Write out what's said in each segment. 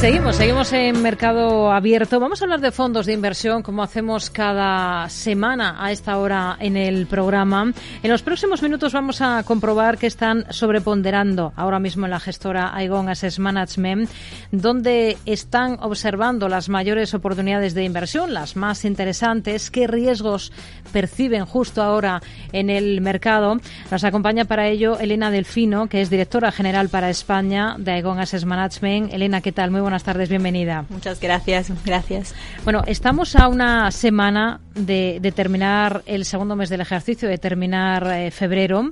Seguimos, seguimos en mercado abierto. Vamos a hablar de fondos de inversión como hacemos cada semana a esta hora en el programa. En los próximos minutos vamos a comprobar que están sobreponderando ahora mismo en la gestora Aegon Asset Management, donde están observando las mayores oportunidades de inversión, las más interesantes, qué riesgos perciben justo ahora en el mercado. Nos acompaña para ello Elena Delfino, que es directora general para España de Aegon Asset Management. Elena, ¿qué tal? Muy buenas tardes, bienvenida. Muchas gracias, gracias. Bueno, estamos a una semana de, terminar el segundo mes del ejercicio, de terminar eh, febrero.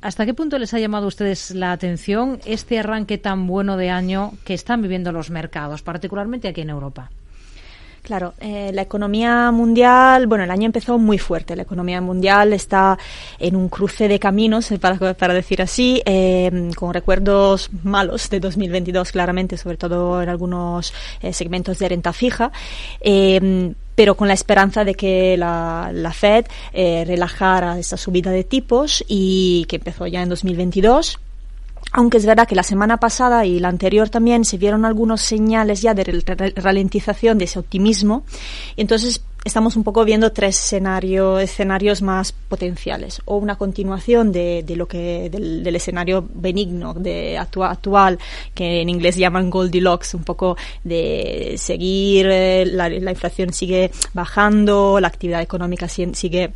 ¿Hasta qué punto les ha llamado a ustedes la atención este arranque tan bueno de año que están viviendo los mercados, particularmente aquí en Europa? Claro, eh, la economía mundial, bueno, el año empezó muy fuerte. La economía mundial está en un cruce de caminos, eh, para, decir así, eh, con recuerdos malos de 2022, claramente, sobre todo en algunos segmentos de renta fija pero con la esperanza de que la, la Fed relajara esta subida de tipos y que empezó ya en 2022 aunque es verdad que la semana pasada y la anterior también se vieron algunos señales ya de ralentización de ese optimismo. Entonces estamos un poco viendo tres escenarios, escenarios más potenciales. O una continuación de, de lo que, del, escenario benigno de actual, que en inglés llaman Goldilocks, un poco de seguir, eh, la, la inflación sigue bajando, la actividad económica sigue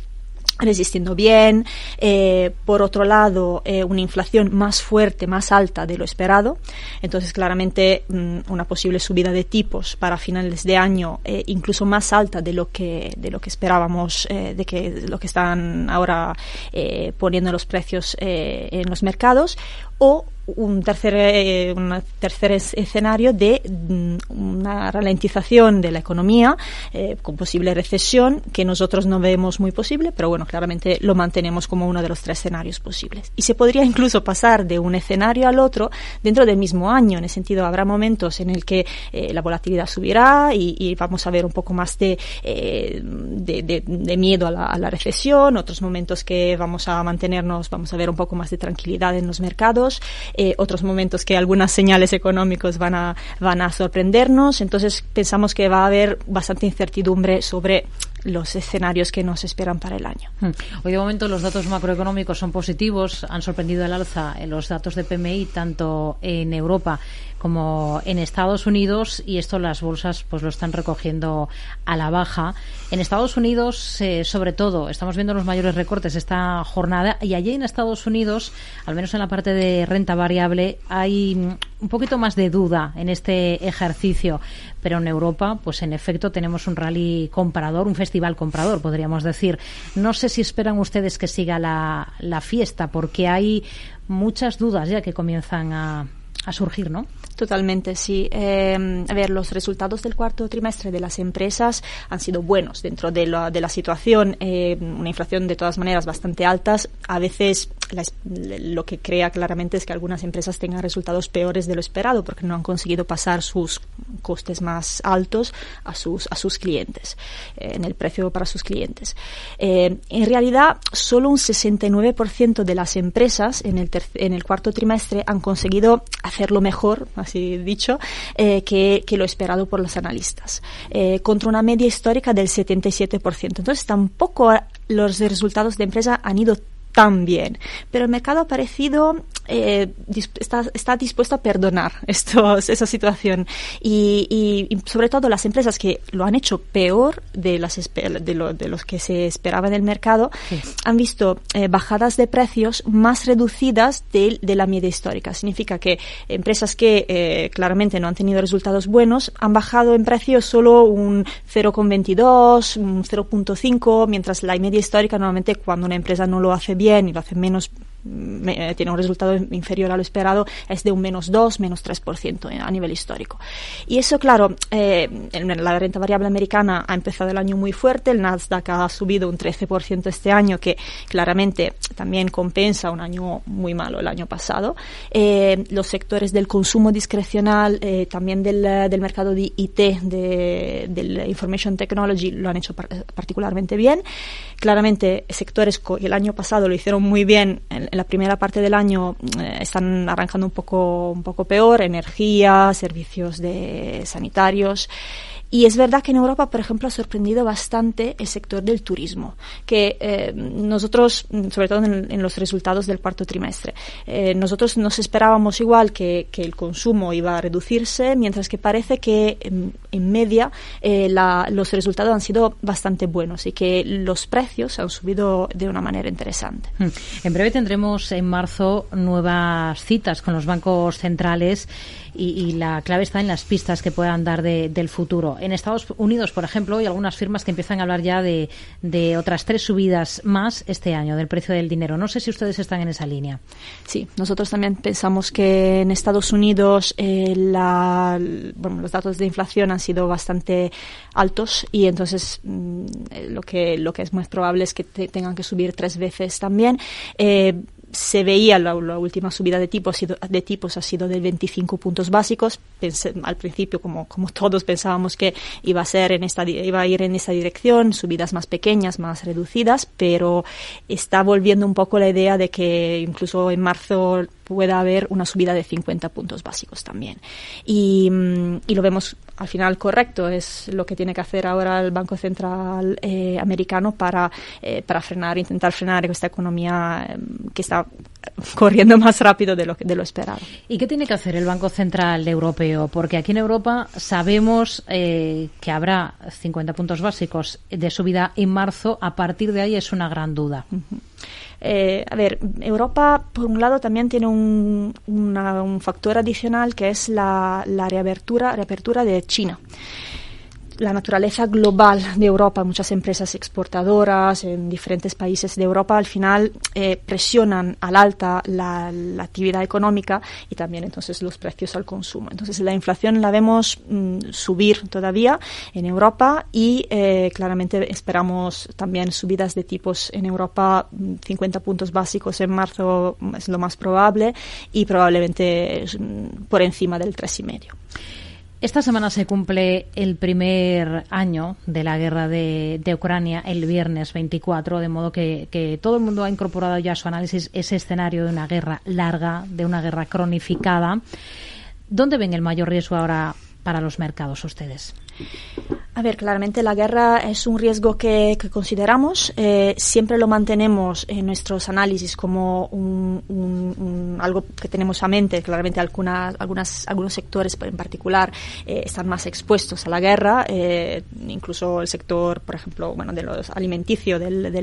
resistiendo bien. Eh, por otro lado, eh, una inflación más fuerte, más alta de lo esperado. Entonces, claramente, mm, una posible subida de tipos para finales de año, eh, incluso más alta de lo que de lo que esperábamos, de que lo que están ahora poniendo los precios en los mercados, o un tercer, eh, un tercer escenario de mm, una ralentización de la economía eh, con posible recesión que nosotros no vemos muy posible, pero bueno, claramente lo mantenemos como uno de los tres escenarios posibles. Y se podría incluso pasar de un escenario al otro dentro del mismo año, en el sentido habrá momentos en el que eh, la volatilidad subirá y, vamos a ver un poco más de, de, de, miedo a la recesión, otros momentos que vamos a mantenernos, vamos a ver un poco más de tranquilidad en los mercados. Eh, otros momentos que algunas señales económicos van a, van a sorprendernos. Entonces pensamos que va a haber bastante incertidumbre sobre los escenarios que nos esperan para el año. Hmm. Hoy de momento los datos macroeconómicos son positivos, han sorprendido el alza en los datos de PMI tanto en Europa como en Estados Unidos y esto las bolsas pues lo están recogiendo a la baja. En Estados Unidos, eh, sobre todo, estamos viendo los mayores recortes esta jornada y allí en Estados Unidos, al menos en la parte de renta variable, hay un poquito más de duda en este ejercicio, pero en Europa, pues en efecto tenemos un rally comprador, un festival comprador, podríamos decir. No sé si esperan ustedes que siga la, la fiesta, porque hay muchas dudas ya que comienzan a, a surgir, ¿no? Totalmente, sí. A ver, los resultados del cuarto trimestre de las empresas han sido buenos dentro de la, de la situación. Eh, una inflación de todas maneras bastante altas. A veces lo que crea claramente es que algunas empresas tengan resultados peores de lo esperado porque no han conseguido pasar sus costes más altos a sus, a sus clientes, eh, en el precio para sus clientes. en realidad, solo un 69% de las empresas en el, en el cuarto trimestre han conseguido hacerlo mejor, así dicho, eh, que, que, lo esperado por los analistas, eh, contra una media histórica del 77%. Entonces, tampoco los resultados de empresa han ido tan bien. Pero el mercado ha parecido eh, está, está, dispuesto a perdonar estos, esa situación. Y, y, sobre todo las empresas que lo han hecho peor de, las, de, lo, de los que se esperaba en el mercado han visto eh, bajadas de precios más reducidas de, de, la media histórica. Significa que empresas que eh, claramente no han tenido resultados buenos han bajado en precio solo un 0,22, un 0,5, mientras la media histórica normalmente cuando una empresa no lo hace bien y lo hace menos me, tiene un resultado inferior a lo esperado, es de un menos 2, menos 3% a nivel histórico. Y eso, claro, eh, la renta variable americana ha empezado el año muy fuerte, el Nasdaq ha subido un 13% este año, que claramente también compensa un año muy malo el año pasado. Eh, los sectores del consumo discrecional, eh, también del, del, mercado de IT, de, del Information Technology, lo han hecho particularmente bien. Claramente, sectores que el año pasado lo hicieron muy bien en, en la primera parte del año están arrancando un poco, un poco peor, energía, servicios de sanitarios. Y es verdad que en Europa, por ejemplo, ha sorprendido bastante el sector del turismo, que eh, nosotros, sobre todo en, los resultados del cuarto trimestre, eh, nosotros nos esperábamos igual que, que, el consumo iba a reducirse, mientras que parece que en, media eh, la, los resultados han sido bastante buenos y que los precios han subido de una manera interesante. Hmm. En breve tendremos en marzo nuevas citas con los bancos centrales y, la clave está en las pistas que puedan dar del futuro. En Estados Unidos, por ejemplo, hay algunas firmas que empiezan a hablar ya de, otras tres subidas más este año del precio del dinero. No sé si ustedes están en esa línea. Sí, nosotros también pensamos que en Estados Unidos eh, los datos de inflación han sido bastante altos y entonces mm, lo, que, lo que es más probable es que tengan que subir tres veces también. Eh, se veía la, última subida de tipos, de tipos ha sido de 25 puntos básicos. al principio, como, como todos pensábamos que iba a ser en esta, iba a ir en esa dirección, subidas más pequeñas, más reducidas, pero está volviendo un poco la idea de que incluso en marzo pueda haber una subida de 50 puntos básicos también. Y, mm, y lo vemos al final correcto, es lo que tiene que hacer ahora el Banco Central eh, americano para, eh, para frenar, intentar frenar esta economía eh, que está corriendo más rápido de lo, de lo esperado. ¿Y qué tiene que hacer el Banco Central Europeo? Porque aquí en Europa sabemos que habrá 50 puntos básicos de subida en marzo. A partir de ahí es una gran duda. Eh, a ver, Europa, por un lado, también tiene un, un factor adicional que es la, la reapertura, reapertura de China la naturaleza global de Europa, muchas empresas exportadoras en diferentes países de Europa al final eh, presionan al alta la, actividad económica y también entonces los precios al consumo. Entonces la inflación la vemos mm, subir todavía en Europa y eh, claramente esperamos también subidas de tipos en Europa, 50 mm, puntos básicos en marzo es lo más probable y probablemente mm, por encima del 3,5. Esta semana se cumple el primer año de la guerra de, Ucrania, el viernes 24, de modo que, que, todo el mundo ha incorporado ya a su análisis ese escenario de una guerra larga, de una guerra cronificada. ¿Dónde ven el mayor riesgo ahora para los mercados ustedes? A ver, claramente la guerra es un riesgo que, consideramos. Eh, siempre lo mantenemos en nuestros análisis como un, algo que tenemos a mente. Claramente algunas, algunas, algunos sectores en particular eh, están más expuestos a la guerra. Eh, incluso el sector, por ejemplo, bueno, de los alimenticios, del,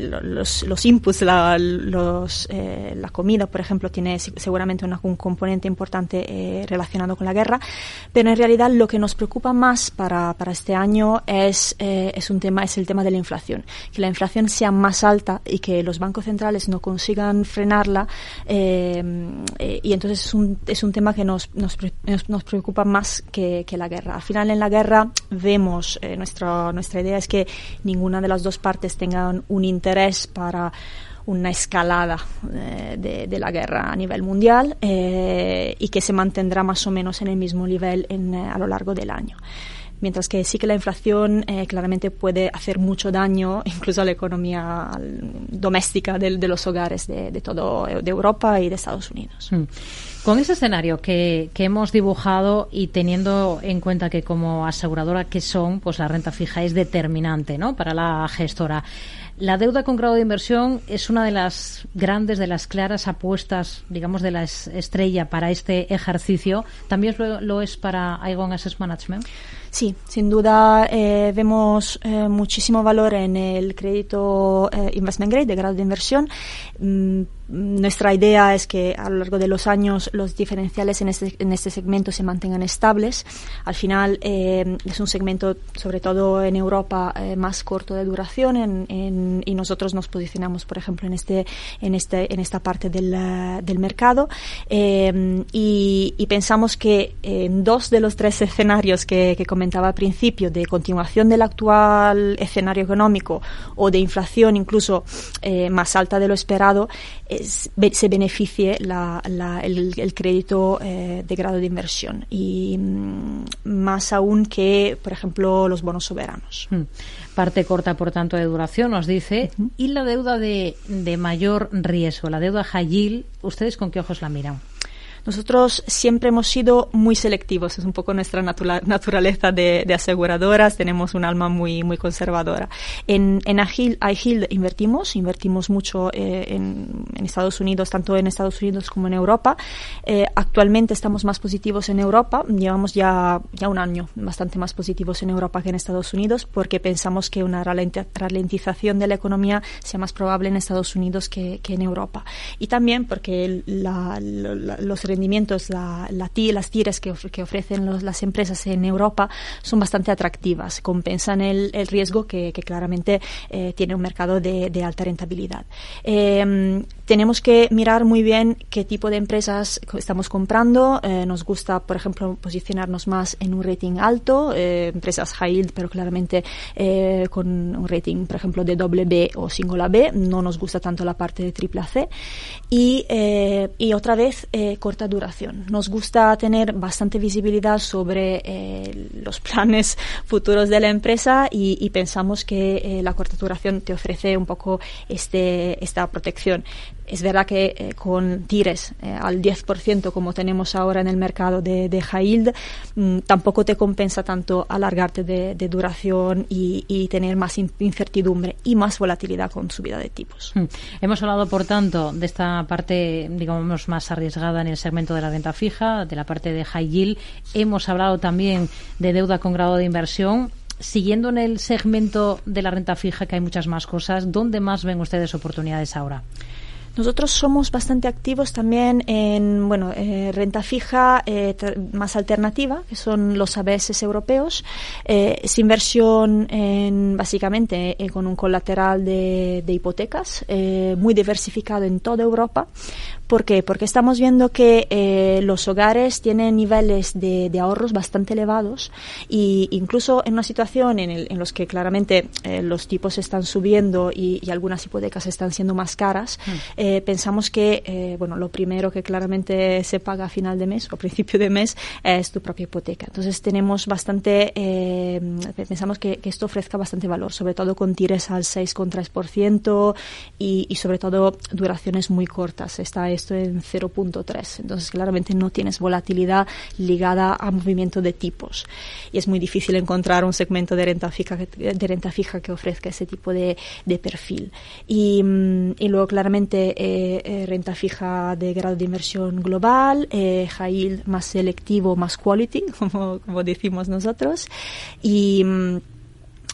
los, los, inputs, la, la comida, por ejemplo, tiene seguramente un componente importante relacionado con la guerra. Pero en realidad lo que nos preocupa más para, para este año es, eh, es, un tema, es el tema de la inflación. Que la inflación sea más alta y que los bancos centrales no consigan frenarla. Eh, eh, y entonces es un, es un tema que nos, nos, nos preocupa más que, la guerra. Al final, en la guerra vemos, nuestra, nuestra idea es que ninguna de las dos partes tengan un interés para una escalada de, la guerra a nivel mundial y que se mantendrá más o menos en el mismo nivel a lo largo del año mientras que sí que la inflación claramente puede hacer mucho daño incluso a la economía doméstica de, los hogares de, de, todo de Europa y de Estados Unidos. Mm. Con ese escenario que, que, hemos dibujado y teniendo en cuenta que como aseguradora que son, pues la renta fija es determinante, ¿no? Para la gestora. La deuda con grado de inversión es una de las grandes, de las claras apuestas, digamos, de la estrella para este ejercicio. ¿También lo, es para Aegon Asset Management? Sí, sin duda eh, vemos eh, muchísimo valor en el crédito eh, investment grade de grado de inversión. Mm, nuestra idea es que a lo largo de los años los diferenciales en este, en este segmento se mantengan estables. Al final eh, es un segmento, sobre todo en Europa, eh, más corto de duración en, y nosotros nos posicionamos, por ejemplo, en, este, en, este, en esta parte del, del mercado. Eh, y, pensamos que en dos de los tres escenarios que comentaba al principio, de continuación del actual escenario económico o de inflación incluso más alta de lo esperado, se beneficie el, crédito de grado de inversión y mm, más aún que, por ejemplo, los bonos soberanos. Hmm. Parte corta, por tanto, de duración, nos dice. Y la deuda de, de mayor riesgo, la deuda high yield, ¿ustedes con qué ojos la miran? Nosotros siempre hemos sido muy selectivos, es un poco nuestra naturaleza de, aseguradoras, tenemos un alma muy, muy conservadora. En, en Agil, invertimos, invertimos mucho eh, en, Estados Unidos, tanto en Estados Unidos como en Europa. Eh, actualmente estamos más positivos en Europa, llevamos ya, ya un año bastante más positivos en Europa que en Estados Unidos porque pensamos que una ralentización de la economía sea más probable en Estados Unidos que, en Europa. Y también porque la, los rendimientos, la, las tires que, que ofrecen las empresas en Europa son bastante atractivas, compensan el, riesgo que, claramente eh, tiene un mercado de, alta rentabilidad. Em, tenemos que mirar muy bien qué tipo de empresas estamos comprando. Eh, nos gusta, por ejemplo, posicionarnos más en un rating alto, eh, empresas high yield, pero claramente con un rating, por ejemplo, de doble B o single B. No nos gusta tanto la parte de triple C. Y, y otra vez, duración. Nos gusta tener bastante visibilidad sobre eh, los planes futuros de la empresa y, pensamos que eh, la corta duración te ofrece un poco este, esta protección. Es verdad que eh, con tires eh, al 10% como tenemos ahora en el mercado de, de high yield, mm, tampoco te compensa tanto alargarte de, duración y, tener más incertidumbre y más volatilidad con subida de tipos. Hmm. Hemos hablado, por tanto, de esta parte, digamos, más arriesgada en el segmento de la renta fija, de la parte de high yield. Hemos hablado también de deuda con grado de inversión siguiendo en el segmento de la renta fija, que hay muchas más cosas, ¿dónde más ven ustedes oportunidades ahora? Nosotros somos bastante activos también en bueno, eh, renta fija eh, más alternativa, que son los ABS europeos. Eh, es inversión en, básicamente con un colateral de, de hipotecas, muy diversificado en toda Europa. ¿Por qué? Porque estamos viendo que los hogares tienen niveles de, de, ahorros bastante elevados y incluso en una situación en, el, en los que claramente los tipos están subiendo y, y, algunas hipotecas están siendo más caras, mm. Eh, pensamos que eh, bueno, lo primero que claramente se paga a final de mes o principio de mes es tu propia hipoteca. Entonces tenemos bastante, eh, pensamos que, esto ofrezca bastante valor, sobre todo con tires al 6,3% y, y sobre todo duraciones muy cortas. Está esto en 0.3. Entonces claramente no tienes volatilidad ligada a movimiento de tipos. Y es muy difícil encontrar un segmento de renta fija que, de renta fija que ofrezca ese tipo de, perfil. Y, mm, y luego claramente eh, eh, renta fija de grado de inversión global, eh, high más selectivo, más quality, como, como decimos nosotros, y, mm,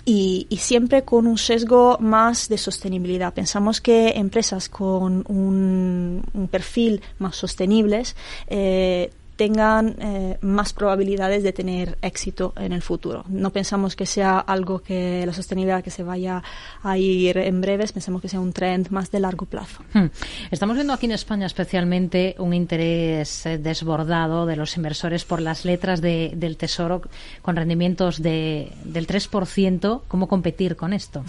y, y, siempre con un sesgo más de sostenibilidad. Pensamos que empresas con un, un perfil más sostenibles eh, tengan eh, más probabilidades de tener éxito en el futuro. No pensamos que sea algo que la sostenibilidad que se vaya a ir en breves, pensamos que sea un trend más de largo plazo. Hmm. Estamos viendo aquí en España especialmente un interés eh, desbordado de los inversores por las letras de, del Tesoro con rendimientos de, del 3%. ¿Cómo competir con esto?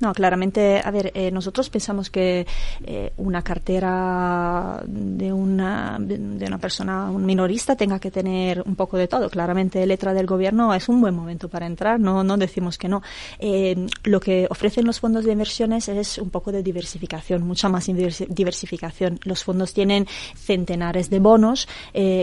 No, claramente, a ver, eh, nosotros pensamos que eh, una cartera de una, de una persona, un minorista, tenga que tener un poco de todo. Claramente, letra del gobierno es un buen momento para entrar, no, no decimos que no. Eh, lo que ofrecen los fondos de inversiones es un poco de diversificación, mucha más diversificación. Los fondos tienen centenares de bonos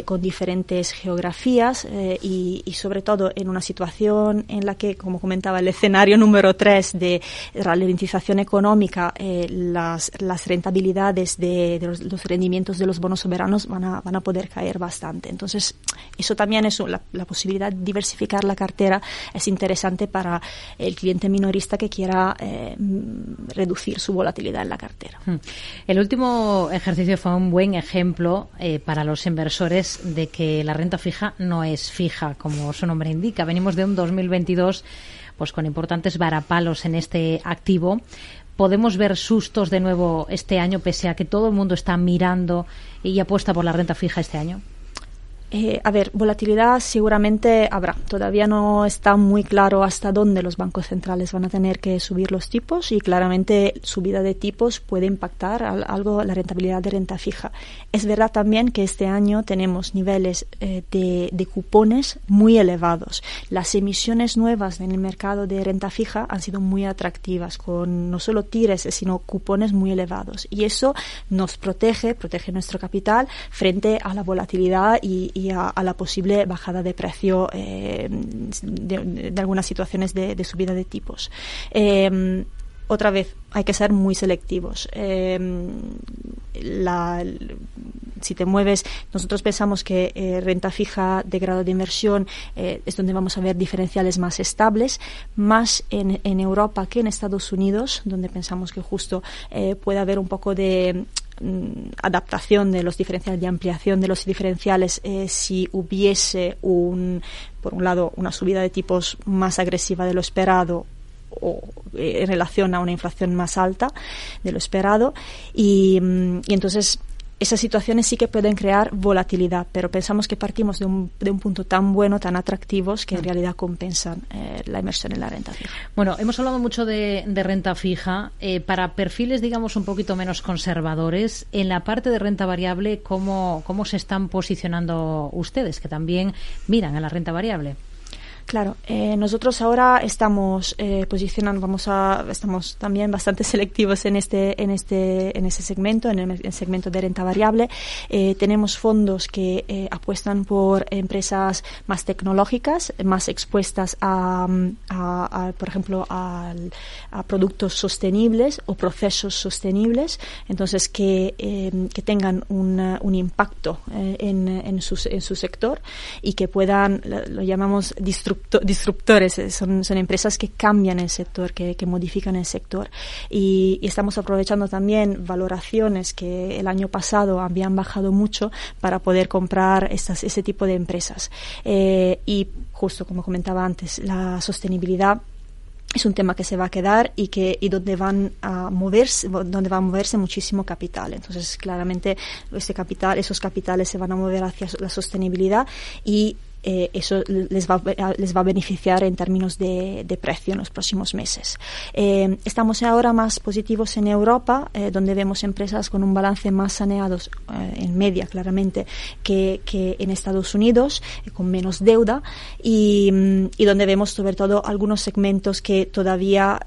con diferentes geografías y, y sobre todo en una situación en la que, como comentaba, el escenario número tres de ralentización económica, eh, las, las, rentabilidades de, los, rendimientos de los bonos soberanos van a, van a poder caer bastante. Entonces, eso también es la, posibilidad de diversificar la cartera es interesante para el cliente minorista que quiera eh, reducir su volatilidad en la cartera. Hmm. El último ejercicio fue un buen ejemplo eh, para los inversores de que la renta fija no es fija, como su nombre indica. Venimos de un 2022 pues con importantes varapalos en este activo. ¿Podemos ver sustos de nuevo este año, pese a que todo el mundo está mirando y apuesta por la renta fija este año? Eh, a ver, volatilidad seguramente habrá. Todavía no está muy claro hasta dónde los bancos centrales van a tener que subir los tipos y claramente subida de tipos puede impactar algo la rentabilidad de renta fija. Es verdad también que este año tenemos niveles eh, de, de, cupones muy elevados. Las emisiones nuevas en el mercado de renta fija han sido muy atractivas con no solo tires sino cupones muy elevados y eso nos protege, protege nuestro capital frente a la volatilidad y, y a, la posible bajada de precio eh, de, algunas situaciones de, subida de tipos. Eh, otra vez, hay que ser muy selectivos. Eh, si te mueves, nosotros pensamos que renta fija de grado de inversión es donde vamos a ver diferenciales más estables, más en, Europa que en Estados Unidos, donde pensamos que justo puede haber un poco de adaptación de los diferenciales, de ampliación de los diferenciales, eh, si hubiese un, por un lado, una subida de tipos más agresiva de lo esperado o eh, en relación a una inflación más alta de lo esperado y, mm, y entonces esas situaciones sí que pueden crear volatilidad, pero pensamos que partimos de un, de un punto tan bueno, tan atractivos, que en mm. realidad compensan eh, la inversión en la renta fija. Bueno, hemos hablado mucho de, renta fija. Eh, para perfiles, digamos, un poquito menos conservadores, en la parte de renta variable, ¿cómo, cómo se están posicionando ustedes, que también miran a la renta variable? Claro, eh, nosotros ahora estamos eh, posicionando, vamos a, estamos también bastante selectivos en este, en este, en ese segmento, en el, segmento de renta variable. Eh, tenemos fondos que eh, apuestan por empresas más tecnológicas, más expuestas a, por ejemplo, a, productos sostenibles o procesos sostenibles, entonces que, eh, que tengan un, un impacto en, en, su, en su sector y que puedan, lo, llamamos disruptores, eh, son, son empresas que cambian el sector, que, que modifican el sector. Y, estamos aprovechando también valoraciones que el año pasado habían bajado mucho para poder comprar estas, ese tipo de empresas. Eh, y justo como comentaba antes, la sostenibilidad es un tema que se va a quedar y que y donde van a moverse donde va a moverse muchísimo capital entonces claramente ese capital esos capitales se van a mover hacia la sostenibilidad y eh, eso les va, les va a beneficiar en términos de, de precio en los próximos meses. Eh, estamos ahora más positivos en Europa, eh, donde vemos empresas con un balance más saneados en media, claramente, que, que en Estados Unidos, con menos deuda, y, y, donde vemos sobre todo algunos segmentos que todavía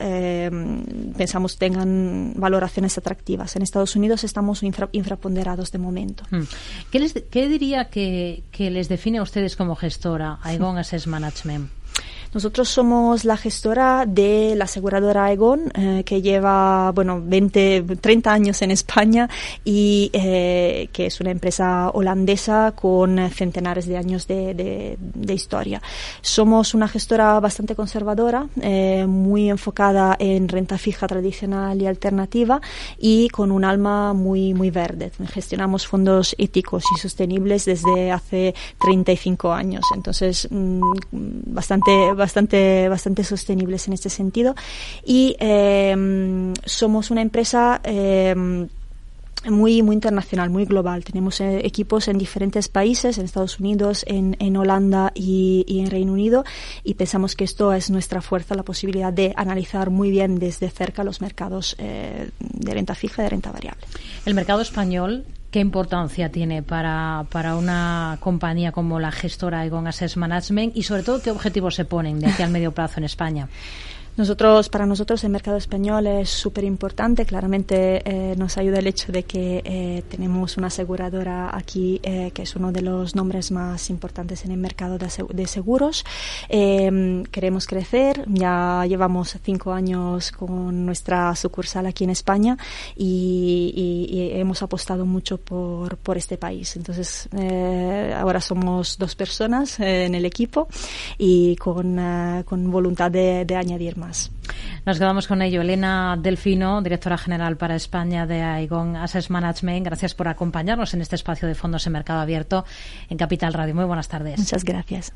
pensamos tengan valoraciones atractivas. En Estados Unidos estamos infraponderados de momento. Hmm. ¿Qué, les, qué diría que, que les define a ustedes como gestora, Aigón Assets Management. Nosotros somos la gestora de la aseguradora Aegon, eh, que lleva, bueno, 20, 30 años en España y eh, que es una empresa holandesa con centenares de años de, de, historia. Somos una gestora bastante conservadora, eh, muy enfocada en renta fija tradicional y alternativa y con un alma muy, muy verde. Gestionamos fondos éticos y sostenibles desde hace 35 años. Entonces, mm, bastante bastante, bastante sostenibles en este sentido. Y em, somos una empresa em, muy muy internacional, muy global. Tenemos eh, equipos en diferentes países, en Estados Unidos, en, en Holanda y, en Reino Unido, y pensamos que esto es nuestra fuerza, la posibilidad de analizar muy bien desde cerca los mercados eh, de renta fija y de renta variable. El mercado español ¿Qué importancia tiene para, para una compañía como la gestora Egon Assets Management y sobre todo qué objetivos se ponen de aquí al medio plazo en España? Nosotros, para nosotros el mercado español es súper importante. Claramente eh, nos ayuda el hecho de que eh, tenemos una aseguradora aquí eh, que es uno de los nombres más importantes en el mercado de, seguros. Em, queremos crecer. Ya llevamos cinco años con nuestra sucursal aquí en España y, hemos apostado mucho por, por este país. Entonces, ahora somos dos personas en el equipo y con, con voluntad de, de añadir más. Nos quedamos con ello. Elena Delfino, directora general para España de Aegon Assets Management. Gracias por acompañarnos en este espacio de fondos en mercado abierto en Capital Radio. Muy buenas tardes. Muchas gracias.